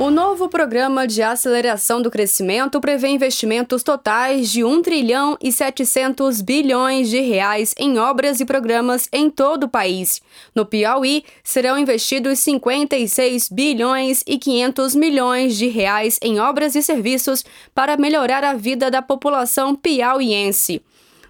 O novo programa de aceleração do crescimento prevê investimentos totais de 1 trilhão e 700 bilhões de reais em obras e programas em todo o país. No Piauí, serão investidos 56 bilhões e 500 milhões de reais em obras e serviços para melhorar a vida da população piauiense.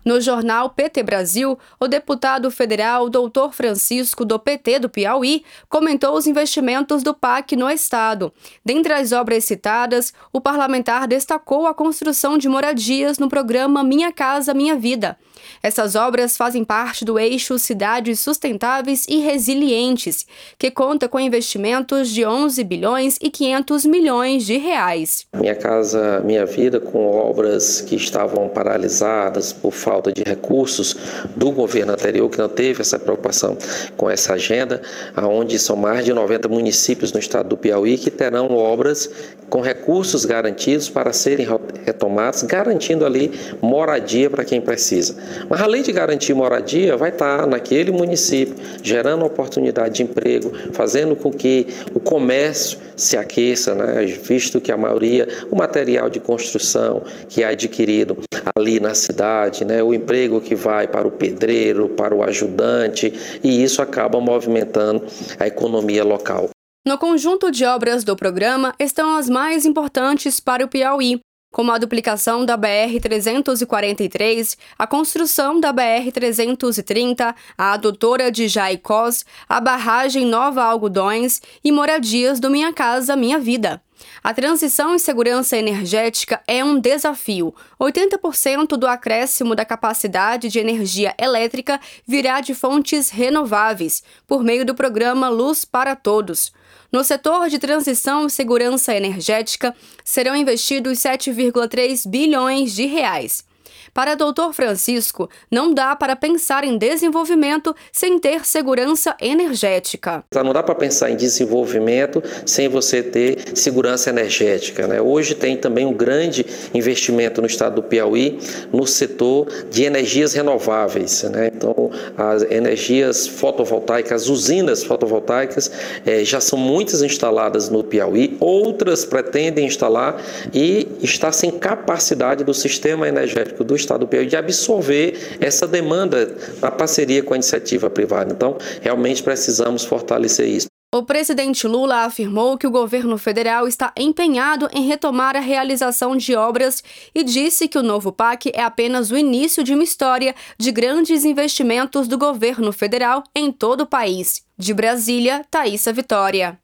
No jornal PT Brasil, o deputado federal Dr. Francisco do PT do Piauí comentou os investimentos do PAC no estado. Dentre as obras citadas, o parlamentar destacou a construção de moradias no programa Minha Casa Minha Vida. Essas obras fazem parte do eixo Cidades Sustentáveis e Resilientes, que conta com investimentos de 11 bilhões e 500 milhões de reais. Minha Casa Minha Vida, com obras que estavam paralisadas por falta de recursos do governo anterior, que não teve essa preocupação com essa agenda, aonde são mais de 90 municípios no estado do Piauí que terão obras com recursos garantidos para serem retomados, garantindo ali moradia para quem precisa. Mas além de garantir moradia, vai estar naquele município, gerando oportunidade de emprego, fazendo com que o comércio se aqueça, né? visto que a maioria, o material de construção que é adquirido ali na cidade, né? o emprego que vai para o pedreiro, para o ajudante, e isso acaba movimentando a economia local. No conjunto de obras do programa estão as mais importantes para o Piauí, como a duplicação da BR-343, a construção da BR-330, a adutora de Jaicós, a barragem Nova Algodões e moradias do Minha Casa Minha Vida. A transição em segurança energética é um desafio. 80% do acréscimo da capacidade de energia elétrica virá de fontes renováveis, por meio do programa Luz para Todos. No setor de transição e segurança energética, serão investidos 7,3 bilhões de reais. Para Dr. Francisco, não dá para pensar em desenvolvimento sem ter segurança energética. Não dá para pensar em desenvolvimento sem você ter segurança energética. Né? Hoje tem também um grande investimento no estado do Piauí no setor de energias renováveis. Né? Então, as energias fotovoltaicas, as usinas fotovoltaicas eh, já são muitas instaladas no Piauí, outras pretendem instalar e está sem capacidade do sistema energético do estado do Piauí de absorver essa demanda na parceria com a iniciativa privada. Então, realmente precisamos fortalecer isso. O presidente Lula afirmou que o governo federal está empenhado em retomar a realização de obras e disse que o novo PAC é apenas o início de uma história de grandes investimentos do governo federal em todo o país. De Brasília, Thaisa Vitória.